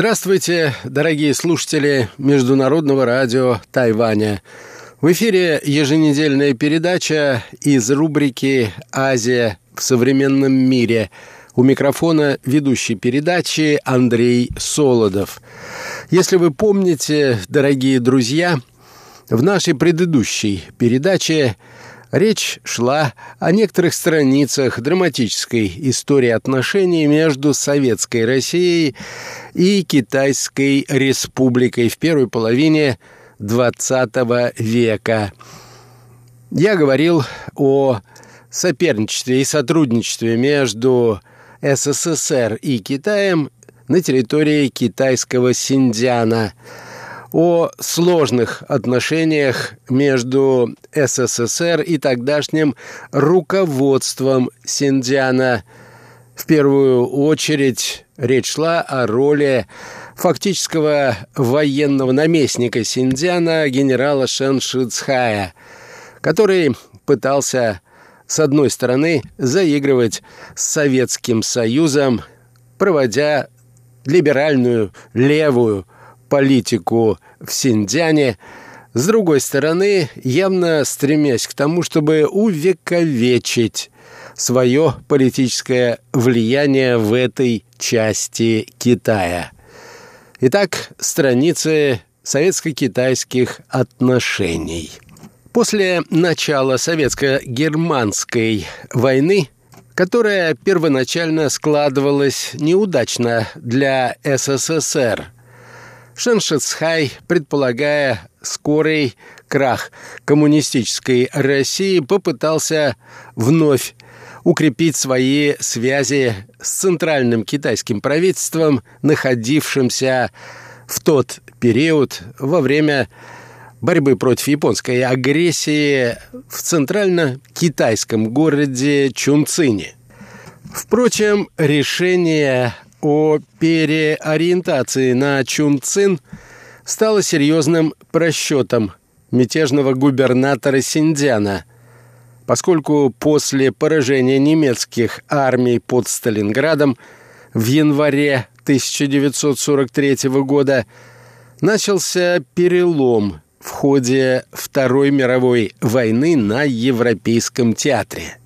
Здравствуйте, дорогие слушатели Международного радио Тайваня. В эфире еженедельная передача из рубрики «Азия в современном мире». У микрофона ведущий передачи Андрей Солодов. Если вы помните, дорогие друзья, в нашей предыдущей передаче Речь шла о некоторых страницах драматической истории отношений между Советской Россией и Китайской Республикой в первой половине XX века. Я говорил о соперничестве и сотрудничестве между СССР и Китаем на территории китайского Синдиана – о сложных отношениях между СССР и тогдашним руководством Синдиана. В первую очередь речь шла о роли фактического военного наместника Синдиана генерала Шен Шицхая, который пытался, с одной стороны, заигрывать с Советским Союзом, проводя либеральную левую политику в Синьцзяне, с другой стороны, явно стремясь к тому, чтобы увековечить свое политическое влияние в этой части Китая. Итак, страницы советско-китайских отношений. После начала советско-германской войны, которая первоначально складывалась неудачно для СССР – Шеншицхай, предполагая скорый крах коммунистической России, попытался вновь укрепить свои связи с центральным китайским правительством, находившимся в тот период во время борьбы против японской агрессии в центрально-китайском городе Чунцине. Впрочем, решение о переориентации на Чунцин стало серьезным просчетом мятежного губернатора Синдиана, поскольку после поражения немецких армий под Сталинградом в январе 1943 года начался перелом в ходе Второй мировой войны на Европейском театре.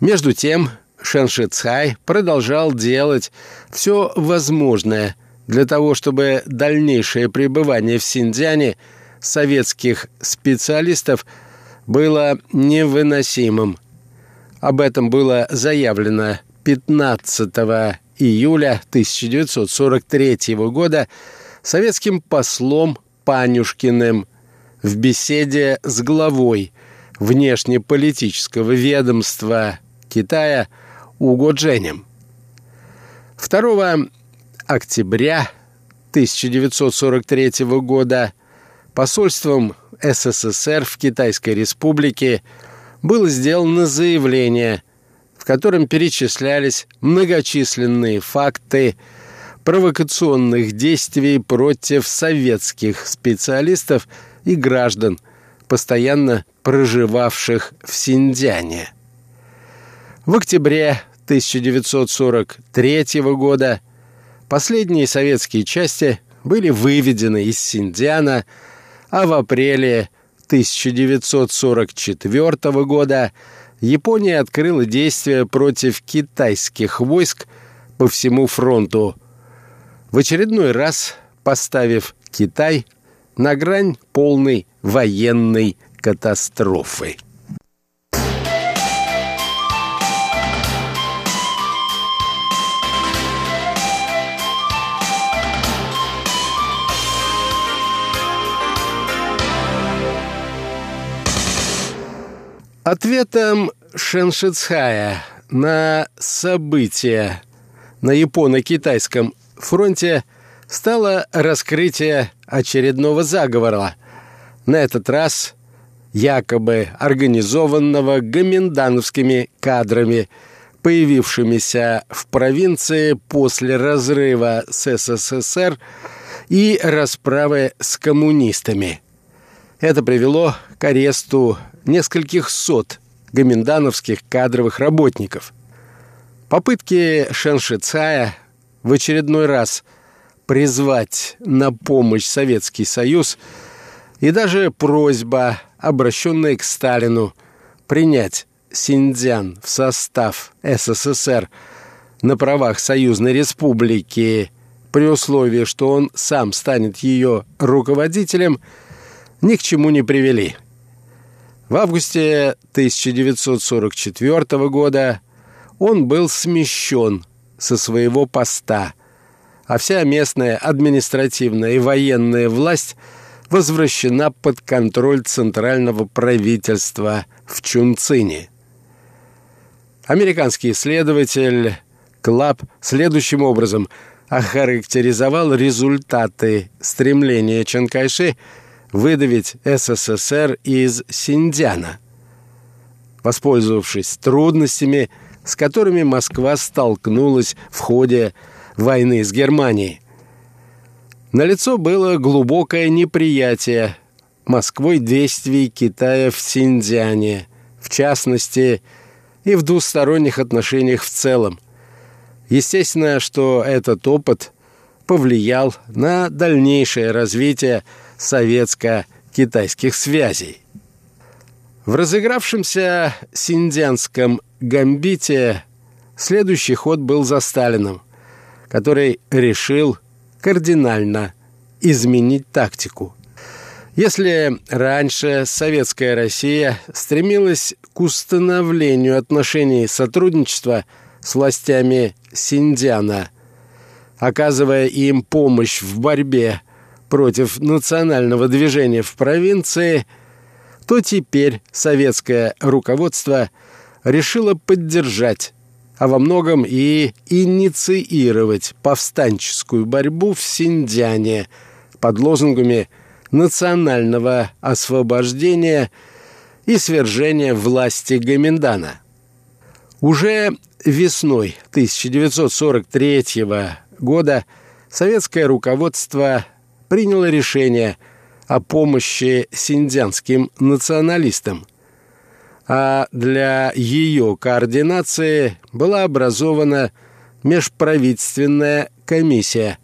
Между тем, Шэншицхай продолжал делать все возможное для того, чтобы дальнейшее пребывание в Синьцзяне советских специалистов было невыносимым. Об этом было заявлено 15 июля 1943 года советским послом Панюшкиным в беседе с главой внешнеполитического ведомства Китая – Уго Дженем. 2 октября 1943 года посольством СССР в Китайской Республике было сделано заявление, в котором перечислялись многочисленные факты провокационных действий против советских специалистов и граждан, постоянно проживавших в Синьцзяне. В октябре 1943 года последние советские части были выведены из Синдиана, а в апреле 1944 года Япония открыла действия против китайских войск по всему фронту, в очередной раз поставив Китай на грань полной военной катастрофы. Ответом Шеншицхая на события на японо-китайском фронте стало раскрытие очередного заговора, на этот раз якобы организованного гоминдановскими кадрами, появившимися в провинции после разрыва с СССР и расправы с коммунистами. Это привело к аресту нескольких сот гоминдановских кадровых работников. Попытки Шеншицая в очередной раз призвать на помощь Советский Союз, и даже просьба, обращенная к Сталину, принять Синьцзян в состав СССР на правах Союзной Республики при условии, что он сам станет ее руководителем, ни к чему не привели. В августе 1944 года он был смещен со своего поста, а вся местная административная и военная власть возвращена под контроль центрального правительства в Чунцине. Американский исследователь Клаб следующим образом охарактеризовал результаты стремления Чанкайши выдавить СССР из Синьцзяна. Воспользовавшись трудностями, с которыми Москва столкнулась в ходе войны с Германией. Налицо было глубокое неприятие Москвой действий Китая в Синьцзяне, в частности, и в двусторонних отношениях в целом. Естественно, что этот опыт повлиял на дальнейшее развитие советско-китайских связей. В разыгравшемся синдианском гамбите следующий ход был за Сталином, который решил кардинально изменить тактику. Если раньше советская Россия стремилась к установлению отношений сотрудничества с властями Синдиана, оказывая им помощь в борьбе против национального движения в провинции, то теперь советское руководство решило поддержать, а во многом и инициировать повстанческую борьбу в Синьцзяне под лозунгами национального освобождения и свержения власти Гаминдана. Уже весной 1943 года советское руководство приняло решение о помощи синдзянским националистам, а для ее координации была образована межправительственная комиссия,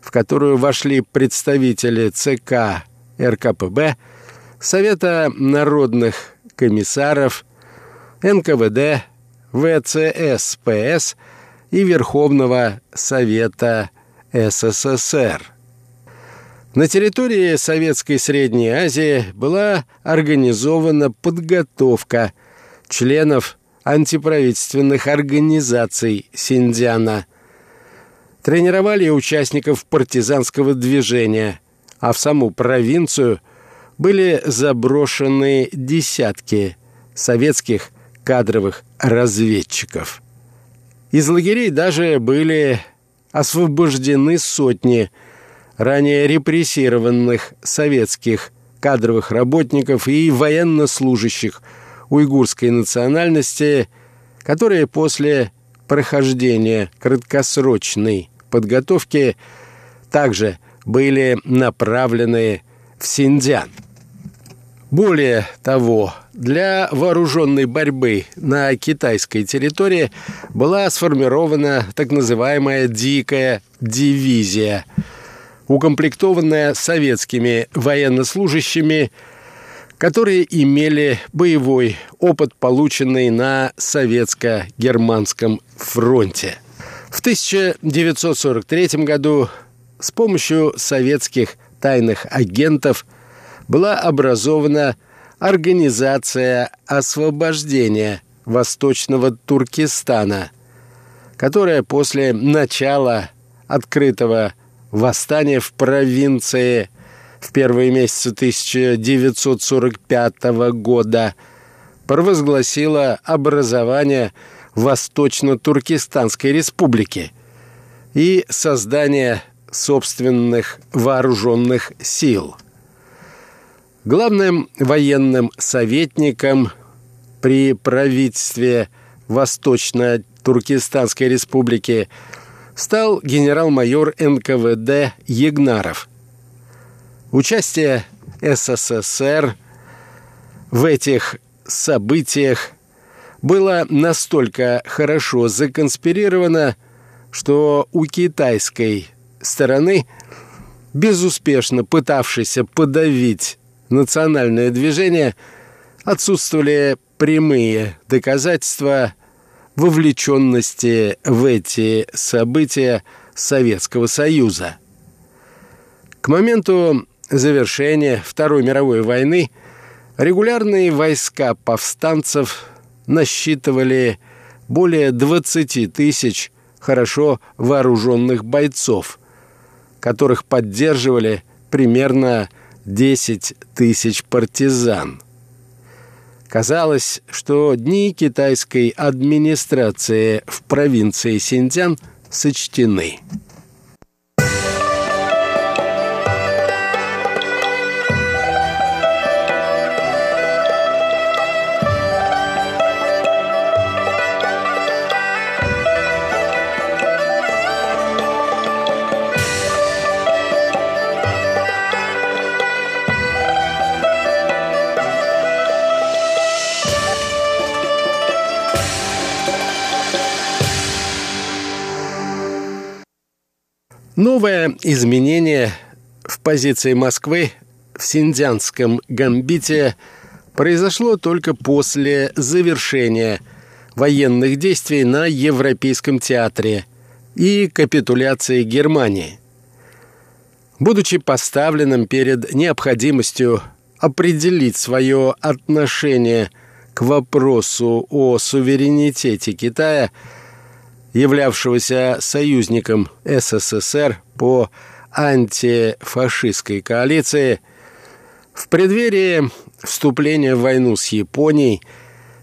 в которую вошли представители ЦК РКПБ, Совета народных комиссаров, НКВД, ВЦСПС и Верховного Совета СССР. На территории Советской Средней Азии была организована подготовка членов антиправительственных организаций Синдиана. Тренировали участников партизанского движения, а в саму провинцию были заброшены десятки советских кадровых разведчиков. Из лагерей даже были освобождены сотни – ранее репрессированных советских кадровых работников и военнослужащих уйгурской национальности, которые после прохождения краткосрочной подготовки также были направлены в Синьцзян. Более того, для вооруженной борьбы на китайской территории была сформирована так называемая «дикая дивизия», укомплектованная советскими военнослужащими, которые имели боевой опыт, полученный на советско-германском фронте. В 1943 году с помощью советских тайных агентов была образована Организация освобождения Восточного Туркестана, которая после начала открытого восстание в провинции в первые месяцы 1945 года провозгласило образование Восточно-Туркестанской республики и создание собственных вооруженных сил. Главным военным советником при правительстве Восточно-Туркестанской республики – стал генерал-майор НКВД Егнаров. Участие СССР в этих событиях было настолько хорошо законспирировано, что у китайской стороны, безуспешно пытавшейся подавить национальное движение, отсутствовали прямые доказательства вовлеченности в эти события Советского Союза. К моменту завершения Второй мировой войны регулярные войска повстанцев насчитывали более 20 тысяч хорошо вооруженных бойцов, которых поддерживали примерно 10 тысяч партизан. Казалось, что дни китайской администрации в провинции Синьцзян сочтены. Новое изменение в позиции Москвы в Синдзянском гамбите произошло только после завершения военных действий на Европейском театре и капитуляции Германии. Будучи поставленным перед необходимостью определить свое отношение к вопросу о суверенитете Китая – являвшегося союзником СССР по антифашистской коалиции, в преддверии вступления в войну с Японией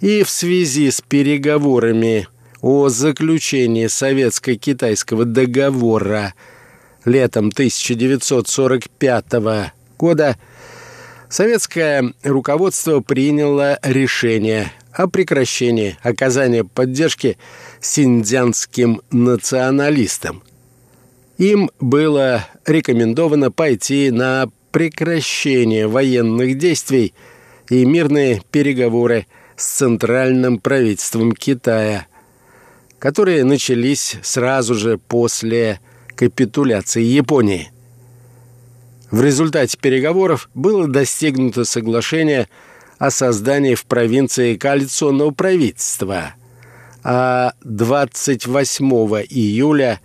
и в связи с переговорами о заключении советско-китайского договора летом 1945 года советское руководство приняло решение о прекращении оказания поддержки синдзянским националистам. Им было рекомендовано пойти на прекращение военных действий и мирные переговоры с центральным правительством Китая, которые начались сразу же после капитуляции Японии. В результате переговоров было достигнуто соглашение о создании в провинции коалиционного правительства – а 28 июля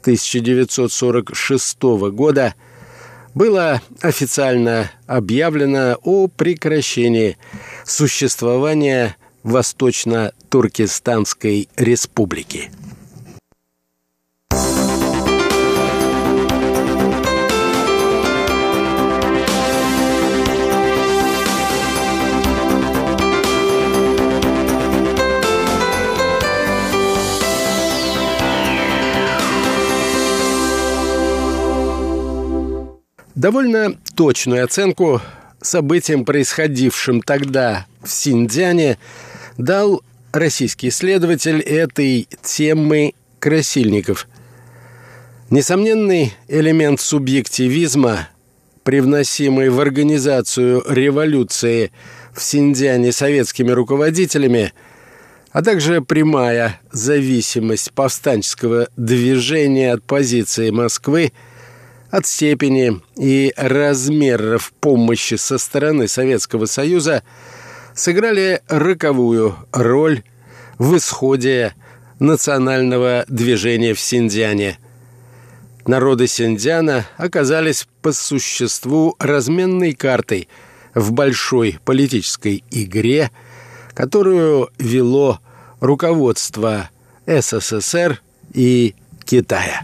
1946 года было официально объявлено о прекращении существования Восточно-Туркестанской республики. Довольно точную оценку событиям, происходившим тогда в Синьцзяне, дал российский исследователь этой темы Красильников. Несомненный элемент субъективизма, привносимый в организацию революции в Синьцзяне советскими руководителями, а также прямая зависимость повстанческого движения от позиции Москвы – от степени и размеров помощи со стороны Советского Союза сыграли роковую роль в исходе национального движения в Синьцзяне. Народы Синьцзяна оказались по существу разменной картой в большой политической игре, которую вело руководство СССР и Китая.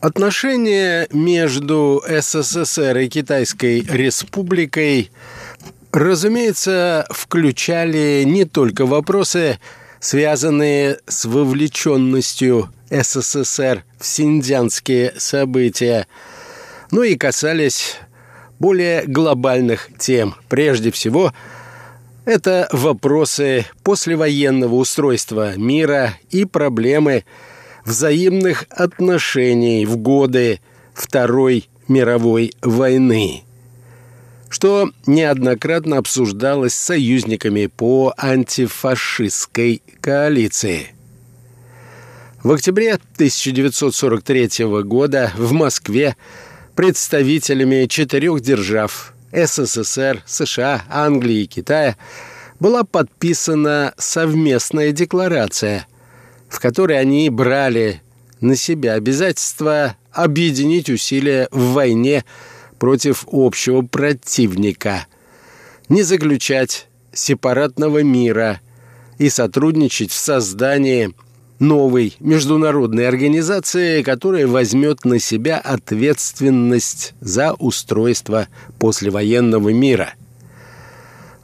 Отношения между СССР и Китайской Республикой, разумеется, включали не только вопросы, связанные с вовлеченностью СССР в синдзянские события, но и касались более глобальных тем, прежде всего Это вопросы послевоенного устройства мира и проблемы взаимных отношений в годы Второй мировой войны, что неоднократно обсуждалось союзниками по антифашистской коалиции. В октябре 1943 года в Москве представителями четырех держав СССР, США, Англии и Китая была подписана совместная декларация, в которой они брали на себя обязательство объединить усилия в войне против общего противника, не заключать сепаратного мира и сотрудничать в создании новой международной организации, которая возьмет на себя ответственность за устройство послевоенного мира.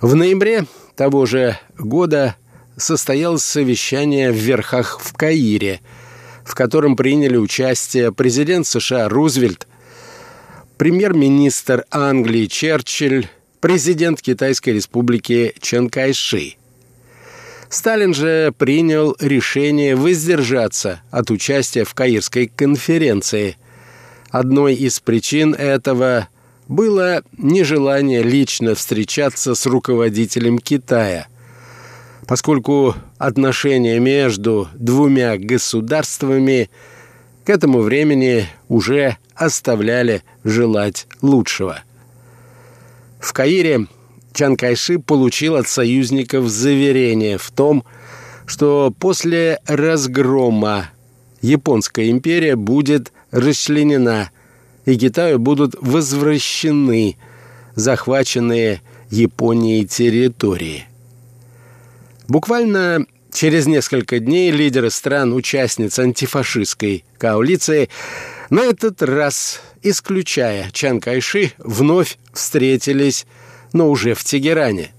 В ноябре того же года состоялось совещание в Верхах в Каире, в котором приняли участие президент США Рузвельт, премьер-министр Англии Черчилль, президент Китайской республики Чан Кайши – Сталин же принял решение воздержаться от участия в Каирской конференции. Одной из причин этого было нежелание лично встречаться с руководителем Китая, поскольку отношения между двумя государствами к этому времени уже оставляли желать лучшего. В Каире Чан получил от союзников заверение в том, что после разгрома Японская империя будет расчленена, и Китаю будут возвращены захваченные Японией территории. Буквально через несколько дней лидеры стран-участниц антифашистской коалиции на этот раз, исключая Чан Кайши, вновь встретились но уже в Тегеране.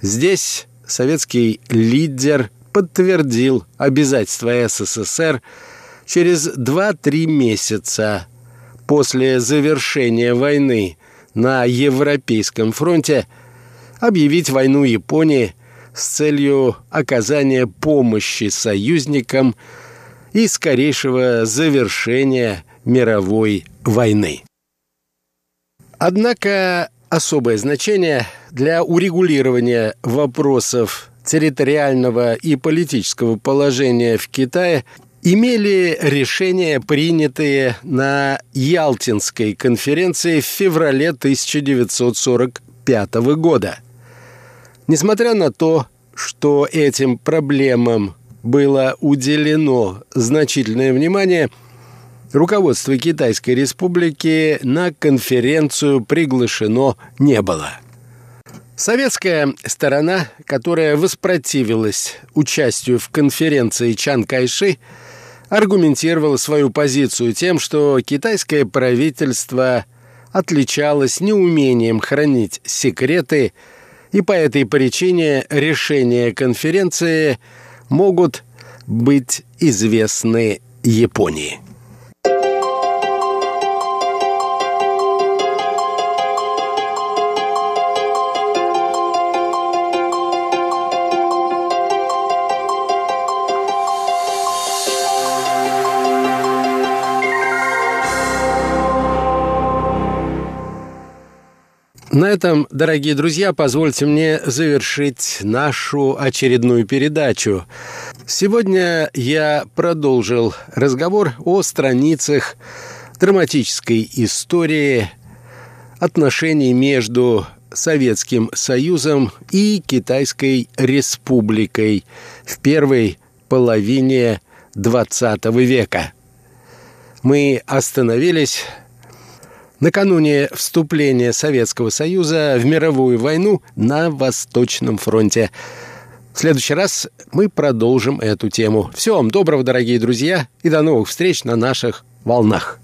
Здесь советский лидер подтвердил обязательства СССР через 2-3 месяца после завершения войны на Европейском фронте объявить войну Японии с целью оказания помощи союзникам и скорейшего завершения мировой войны. Однако особое значение для урегулирования вопросов территориального и политического положения в Китае имели решения, принятые на Ялтинской конференции в феврале 1945 года. Несмотря на то, что этим проблемам было уделено значительное внимание – руководство Китайской Республики на конференцию приглашено не было. Советская сторона, которая воспротивилась участию в конференции Чан Кайши, аргументировала свою позицию тем, что китайское правительство отличалось неумением хранить секреты, и по этой причине решения конференции могут быть известны Японии. На этом, дорогие друзья, позвольте мне завершить нашу очередную передачу. Сегодня я продолжил разговор о страницах драматической истории отношений между Советским Союзом и Китайской Республикой в первой половине XX века. Мы остановились накануне вступления Советского Союза в мировую войну на Восточном фронте. В следующий раз мы продолжим эту тему. Всего вам доброго, дорогие друзья, и до новых встреч на наших волнах.